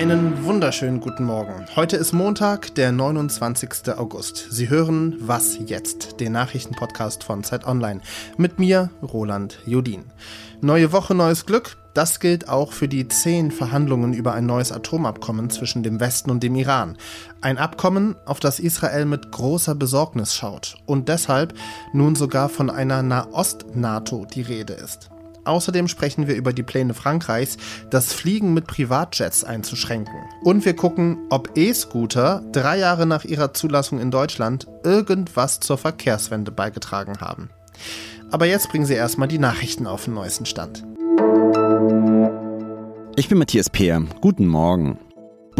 Einen wunderschönen guten Morgen. Heute ist Montag, der 29. August. Sie hören Was jetzt, den Nachrichtenpodcast von Zeit Online. Mit mir, Roland Jodin. Neue Woche, neues Glück. Das gilt auch für die zehn Verhandlungen über ein neues Atomabkommen zwischen dem Westen und dem Iran. Ein Abkommen, auf das Israel mit großer Besorgnis schaut und deshalb nun sogar von einer Nahost-NATO die Rede ist. Außerdem sprechen wir über die Pläne Frankreichs, das Fliegen mit Privatjets einzuschränken. Und wir gucken, ob E-Scooter drei Jahre nach ihrer Zulassung in Deutschland irgendwas zur Verkehrswende beigetragen haben. Aber jetzt bringen Sie erstmal die Nachrichten auf den neuesten Stand. Ich bin Matthias Peer. Guten Morgen.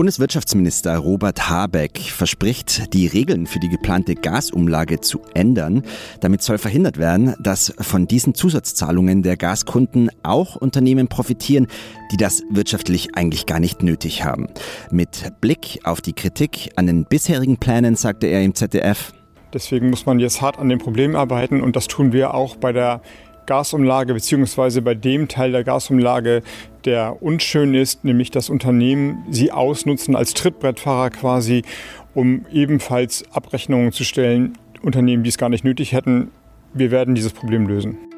Bundeswirtschaftsminister Robert Habeck verspricht, die Regeln für die geplante Gasumlage zu ändern. Damit soll verhindert werden, dass von diesen Zusatzzahlungen der Gaskunden auch Unternehmen profitieren, die das wirtschaftlich eigentlich gar nicht nötig haben. Mit Blick auf die Kritik an den bisherigen Plänen sagte er im ZDF, Deswegen muss man jetzt hart an dem Problem arbeiten und das tun wir auch bei der Gasumlage beziehungsweise bei dem Teil der Gasumlage, der unschön ist, nämlich das Unternehmen sie ausnutzen als Trittbrettfahrer quasi, um ebenfalls Abrechnungen zu stellen, Unternehmen, die es gar nicht nötig hätten. Wir werden dieses Problem lösen.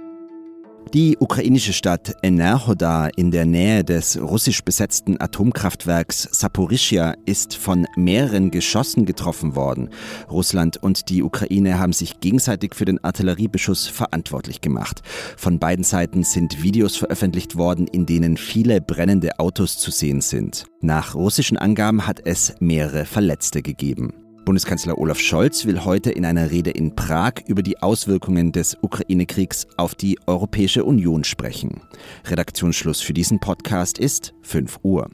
Die ukrainische Stadt Enerhoda in der Nähe des russisch besetzten Atomkraftwerks Saporischia ist von mehreren Geschossen getroffen worden. Russland und die Ukraine haben sich gegenseitig für den Artilleriebeschuss verantwortlich gemacht. Von beiden Seiten sind Videos veröffentlicht worden, in denen viele brennende Autos zu sehen sind. Nach russischen Angaben hat es mehrere Verletzte gegeben. Bundeskanzler Olaf Scholz will heute in einer Rede in Prag über die Auswirkungen des Ukraine-Kriegs auf die Europäische Union sprechen. Redaktionsschluss für diesen Podcast ist 5 Uhr.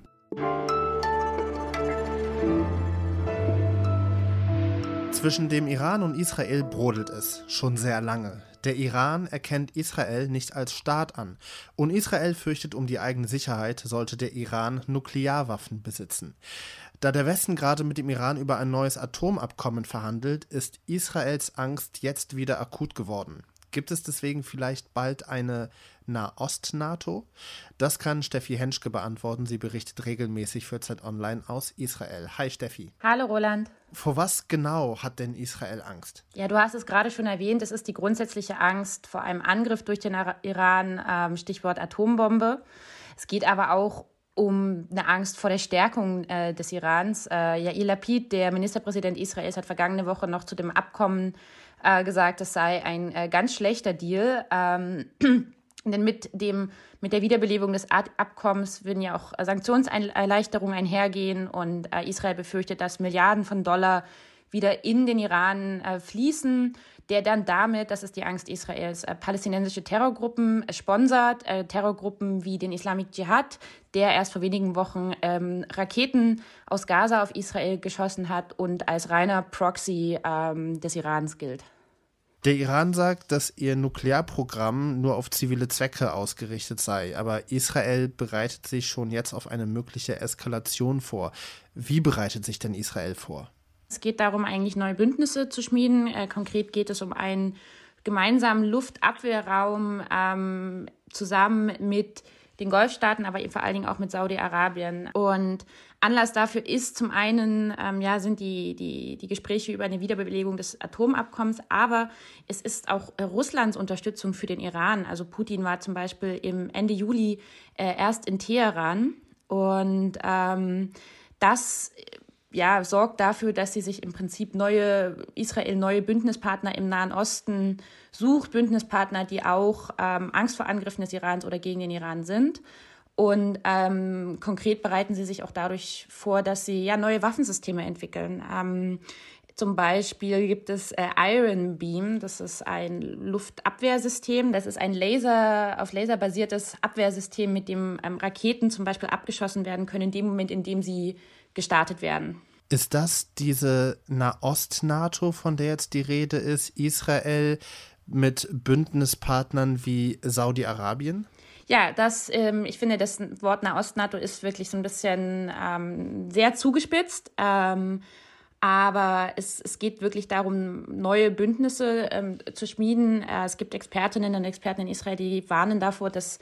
Zwischen dem Iran und Israel brodelt es schon sehr lange. Der Iran erkennt Israel nicht als Staat an und Israel fürchtet um die eigene Sicherheit, sollte der Iran Nuklearwaffen besitzen. Da der Westen gerade mit dem Iran über ein neues Atomabkommen verhandelt, ist Israels Angst jetzt wieder akut geworden. Gibt es deswegen vielleicht bald eine Nahost-NATO? Das kann Steffi Henschke beantworten. Sie berichtet regelmäßig für Zeit Online aus Israel. Hi Steffi. Hallo Roland. Vor was genau hat denn Israel Angst? Ja, du hast es gerade schon erwähnt. Es ist die grundsätzliche Angst vor einem Angriff durch den Iran, ähm, Stichwort Atombombe. Es geht aber auch um eine Angst vor der Stärkung äh, des Irans. Äh, Yair Lapid, der Ministerpräsident Israels, hat vergangene Woche noch zu dem Abkommen äh, gesagt, es sei ein äh, ganz schlechter Deal. Ähm, denn mit, dem, mit der Wiederbelebung des Abkommens würden ja auch Sanktionserleichterungen einhergehen und äh, Israel befürchtet, dass Milliarden von Dollar wieder in den Iran äh, fließen der dann damit, das ist die Angst Israels, äh, palästinensische Terrorgruppen sponsert, äh, Terrorgruppen wie den Islamic Dschihad, der erst vor wenigen Wochen ähm, Raketen aus Gaza auf Israel geschossen hat und als reiner Proxy ähm, des Irans gilt. Der Iran sagt, dass ihr Nuklearprogramm nur auf zivile Zwecke ausgerichtet sei, aber Israel bereitet sich schon jetzt auf eine mögliche Eskalation vor. Wie bereitet sich denn Israel vor? Es geht darum, eigentlich neue Bündnisse zu schmieden. Äh, konkret geht es um einen gemeinsamen Luftabwehrraum ähm, zusammen mit den Golfstaaten, aber vor allen Dingen auch mit Saudi-Arabien. Und Anlass dafür ist zum einen, ähm, ja, sind die, die, die Gespräche über eine Wiederbelegung des Atomabkommens, aber es ist auch Russlands Unterstützung für den Iran. Also Putin war zum Beispiel im Ende Juli äh, erst in Teheran und ähm, das ja, sorgt dafür, dass sie sich im Prinzip neue, Israel neue Bündnispartner im Nahen Osten sucht, Bündnispartner, die auch ähm, Angst vor Angriffen des Irans oder gegen den Iran sind. Und ähm, konkret bereiten sie sich auch dadurch vor, dass sie ja neue Waffensysteme entwickeln. Ähm, zum Beispiel gibt es äh, Iron Beam, das ist ein Luftabwehrsystem, das ist ein Laser, auf Laser basiertes Abwehrsystem, mit dem ähm, Raketen zum Beispiel abgeschossen werden können, in dem Moment, in dem sie gestartet werden. Ist das diese Nahost-NATO, von der jetzt die Rede ist, Israel mit Bündnispartnern wie Saudi-Arabien? Ja, das, ähm, ich finde, das Wort Nahost-NATO ist wirklich so ein bisschen ähm, sehr zugespitzt. Ähm, aber es, es geht wirklich darum, neue Bündnisse ähm, zu schmieden. Äh, es gibt Expertinnen und Experten in Israel, die warnen davor, dass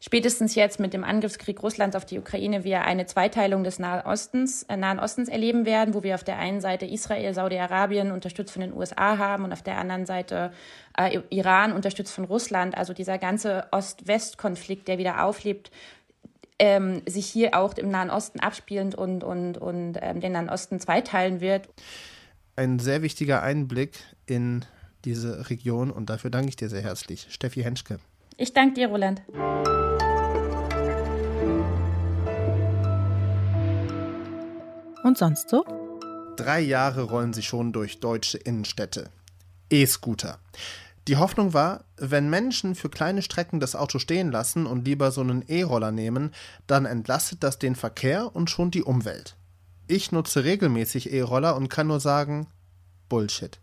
spätestens jetzt mit dem Angriffskrieg Russlands auf die Ukraine wir eine Zweiteilung des Nahen Ostens, äh, Nahen Ostens erleben werden, wo wir auf der einen Seite Israel, Saudi-Arabien unterstützt von den USA haben und auf der anderen Seite äh, Iran unterstützt von Russland. Also dieser ganze Ost-West-Konflikt, der wieder auflebt, ähm, sich hier auch im Nahen Osten abspielend und, und, und ähm, den Nahen Osten zweiteilen wird. Ein sehr wichtiger Einblick in diese Region und dafür danke ich dir sehr herzlich. Steffi Henschke. Ich danke dir, Roland. Und sonst so? Drei Jahre rollen sie schon durch deutsche Innenstädte. E-Scooter. Die Hoffnung war, wenn Menschen für kleine Strecken das Auto stehen lassen und lieber so einen E-Roller nehmen, dann entlastet das den Verkehr und schon die Umwelt. Ich nutze regelmäßig E-Roller und kann nur sagen, Bullshit.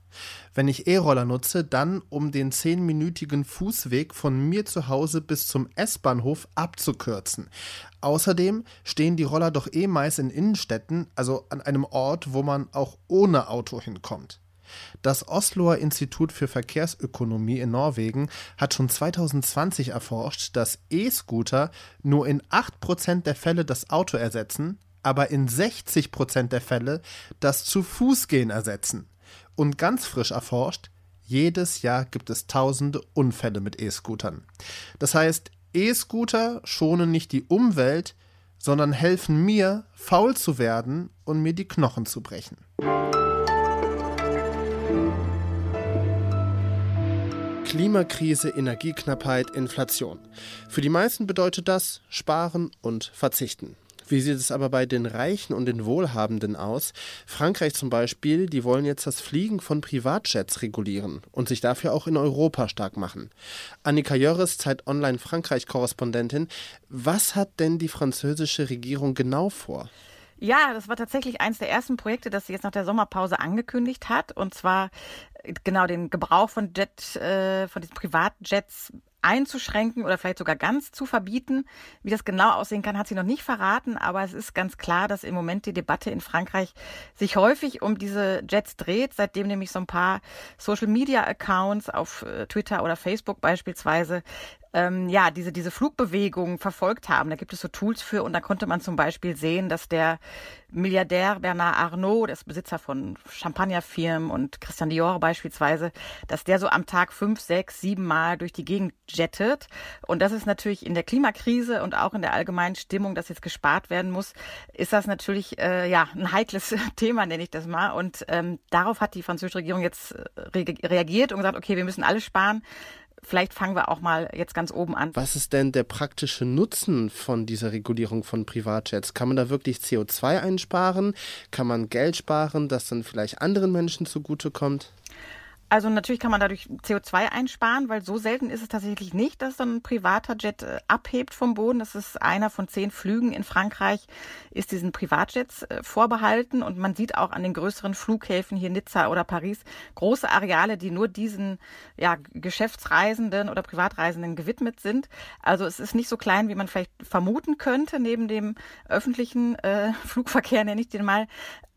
Wenn ich E-Roller nutze, dann um den zehnminütigen Fußweg von mir zu Hause bis zum S-Bahnhof abzukürzen. Außerdem stehen die Roller doch eh meist in Innenstädten, also an einem Ort, wo man auch ohne Auto hinkommt. Das Osloer Institut für Verkehrsökonomie in Norwegen hat schon 2020 erforscht, dass E-Scooter nur in 8% der Fälle das Auto ersetzen, aber in 60% der Fälle das zu Fuß gehen ersetzen. Und ganz frisch erforscht, jedes Jahr gibt es tausende Unfälle mit E-Scootern. Das heißt, E-Scooter schonen nicht die Umwelt, sondern helfen mir, faul zu werden und mir die Knochen zu brechen. Klimakrise, Energieknappheit, Inflation. Für die meisten bedeutet das Sparen und Verzichten. Wie sieht es aber bei den Reichen und den Wohlhabenden aus? Frankreich zum Beispiel, die wollen jetzt das Fliegen von Privatjets regulieren und sich dafür auch in Europa stark machen. Annika Jörres, Zeit Online Frankreich-Korrespondentin. Was hat denn die französische Regierung genau vor? Ja, das war tatsächlich eines der ersten Projekte, das sie jetzt nach der Sommerpause angekündigt hat. Und zwar äh, genau den Gebrauch von Jet, äh, von diesen Privatjets einzuschränken oder vielleicht sogar ganz zu verbieten. Wie das genau aussehen kann, hat sie noch nicht verraten, aber es ist ganz klar, dass im Moment die Debatte in Frankreich sich häufig um diese Jets dreht, seitdem nämlich so ein paar Social-Media-Accounts auf äh, Twitter oder Facebook beispielsweise ähm, ja, diese, diese Flugbewegung verfolgt haben. Da gibt es so Tools für und da konnte man zum Beispiel sehen, dass der Milliardär Bernard Arnault, der ist Besitzer von Champagnerfirmen und Christian Dior beispielsweise, dass der so am Tag fünf, sechs, sieben Mal durch die Gegend jettet. Und das ist natürlich in der Klimakrise und auch in der allgemeinen Stimmung, dass jetzt gespart werden muss, ist das natürlich äh, ja ein heikles Thema, nenne ich das mal. Und ähm, darauf hat die französische Regierung jetzt äh, reagiert und gesagt, okay, wir müssen alles sparen vielleicht fangen wir auch mal jetzt ganz oben an. Was ist denn der praktische Nutzen von dieser Regulierung von Privatjets? Kann man da wirklich CO2 einsparen? Kann man Geld sparen, das dann vielleicht anderen Menschen zugutekommt? Also natürlich kann man dadurch CO2 einsparen, weil so selten ist es tatsächlich nicht, dass dann ein privater Jet äh, abhebt vom Boden. Das ist einer von zehn Flügen in Frankreich, ist diesen Privatjets äh, vorbehalten. Und man sieht auch an den größeren Flughäfen hier Nizza oder Paris große Areale, die nur diesen ja, Geschäftsreisenden oder Privatreisenden gewidmet sind. Also es ist nicht so klein, wie man vielleicht vermuten könnte, neben dem öffentlichen äh, Flugverkehr, nenne ich den mal.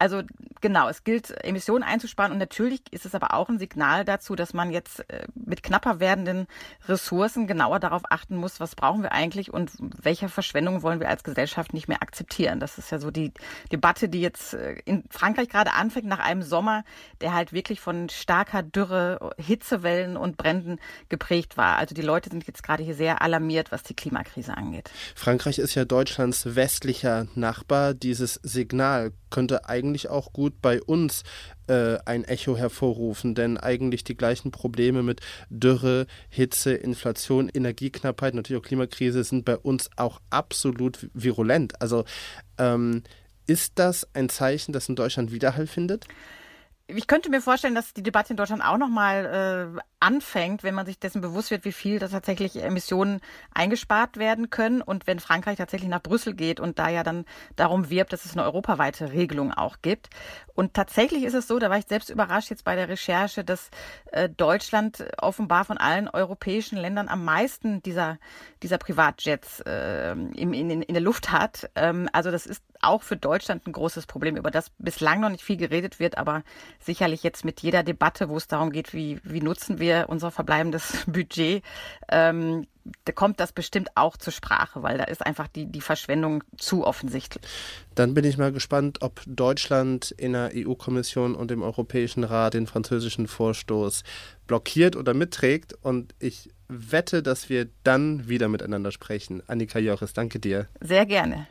Also genau, es gilt, Emissionen einzusparen und natürlich ist es aber auch ein Signal dazu, dass man jetzt äh, mit knapper werdenden Ressourcen genauer darauf achten muss, was brauchen wir eigentlich und welche Verschwendung wollen wir als Gesellschaft nicht mehr akzeptieren. Das ist ja so die Debatte, die jetzt äh, in Frankreich gerade anfängt nach einem Sommer, der halt wirklich von starker Dürre, Hitzewellen und Bränden geprägt war. Also die Leute sind jetzt gerade hier sehr alarmiert, was die Klimakrise angeht. Frankreich ist ja Deutschlands westlicher Nachbar. Dieses Signal könnte eigentlich auch gut bei uns äh, ein Echo hervorrufen, denn eigentlich die gleichen Probleme mit Dürre, Hitze, Inflation, Energieknappheit, natürlich auch Klimakrise sind bei uns auch absolut virulent. Also ähm, ist das ein Zeichen, das in Deutschland Widerhall findet? Ich könnte mir vorstellen, dass die Debatte in Deutschland auch nochmal äh, anfängt, wenn man sich dessen bewusst wird, wie viel da tatsächlich Emissionen eingespart werden können und wenn Frankreich tatsächlich nach Brüssel geht und da ja dann darum wirbt, dass es eine europaweite Regelung auch gibt. Und tatsächlich ist es so, da war ich selbst überrascht jetzt bei der Recherche, dass äh, Deutschland offenbar von allen europäischen Ländern am meisten dieser, dieser Privatjets äh, in, in, in der Luft hat. Ähm, also das ist auch für Deutschland ein großes Problem, über das bislang noch nicht viel geredet wird, aber sicherlich jetzt mit jeder Debatte, wo es darum geht, wie, wie nutzen wir unser verbleibendes Budget, ähm, da kommt das bestimmt auch zur Sprache, weil da ist einfach die, die Verschwendung zu offensichtlich. Dann bin ich mal gespannt, ob Deutschland in der EU-Kommission und im Europäischen Rat den französischen Vorstoß blockiert oder mitträgt. Und ich wette, dass wir dann wieder miteinander sprechen. Annika Joris, danke dir. Sehr gerne.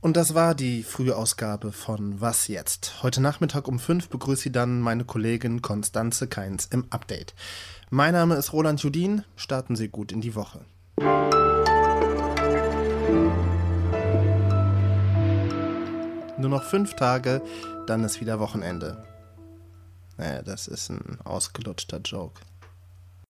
Und das war die Frühausgabe von Was jetzt? Heute Nachmittag um fünf begrüße ich dann meine Kollegin Konstanze Keins im Update. Mein Name ist Roland Judin. Starten Sie gut in die Woche. Nur noch fünf Tage, dann ist wieder Wochenende. Naja, das ist ein ausgelutschter Joke.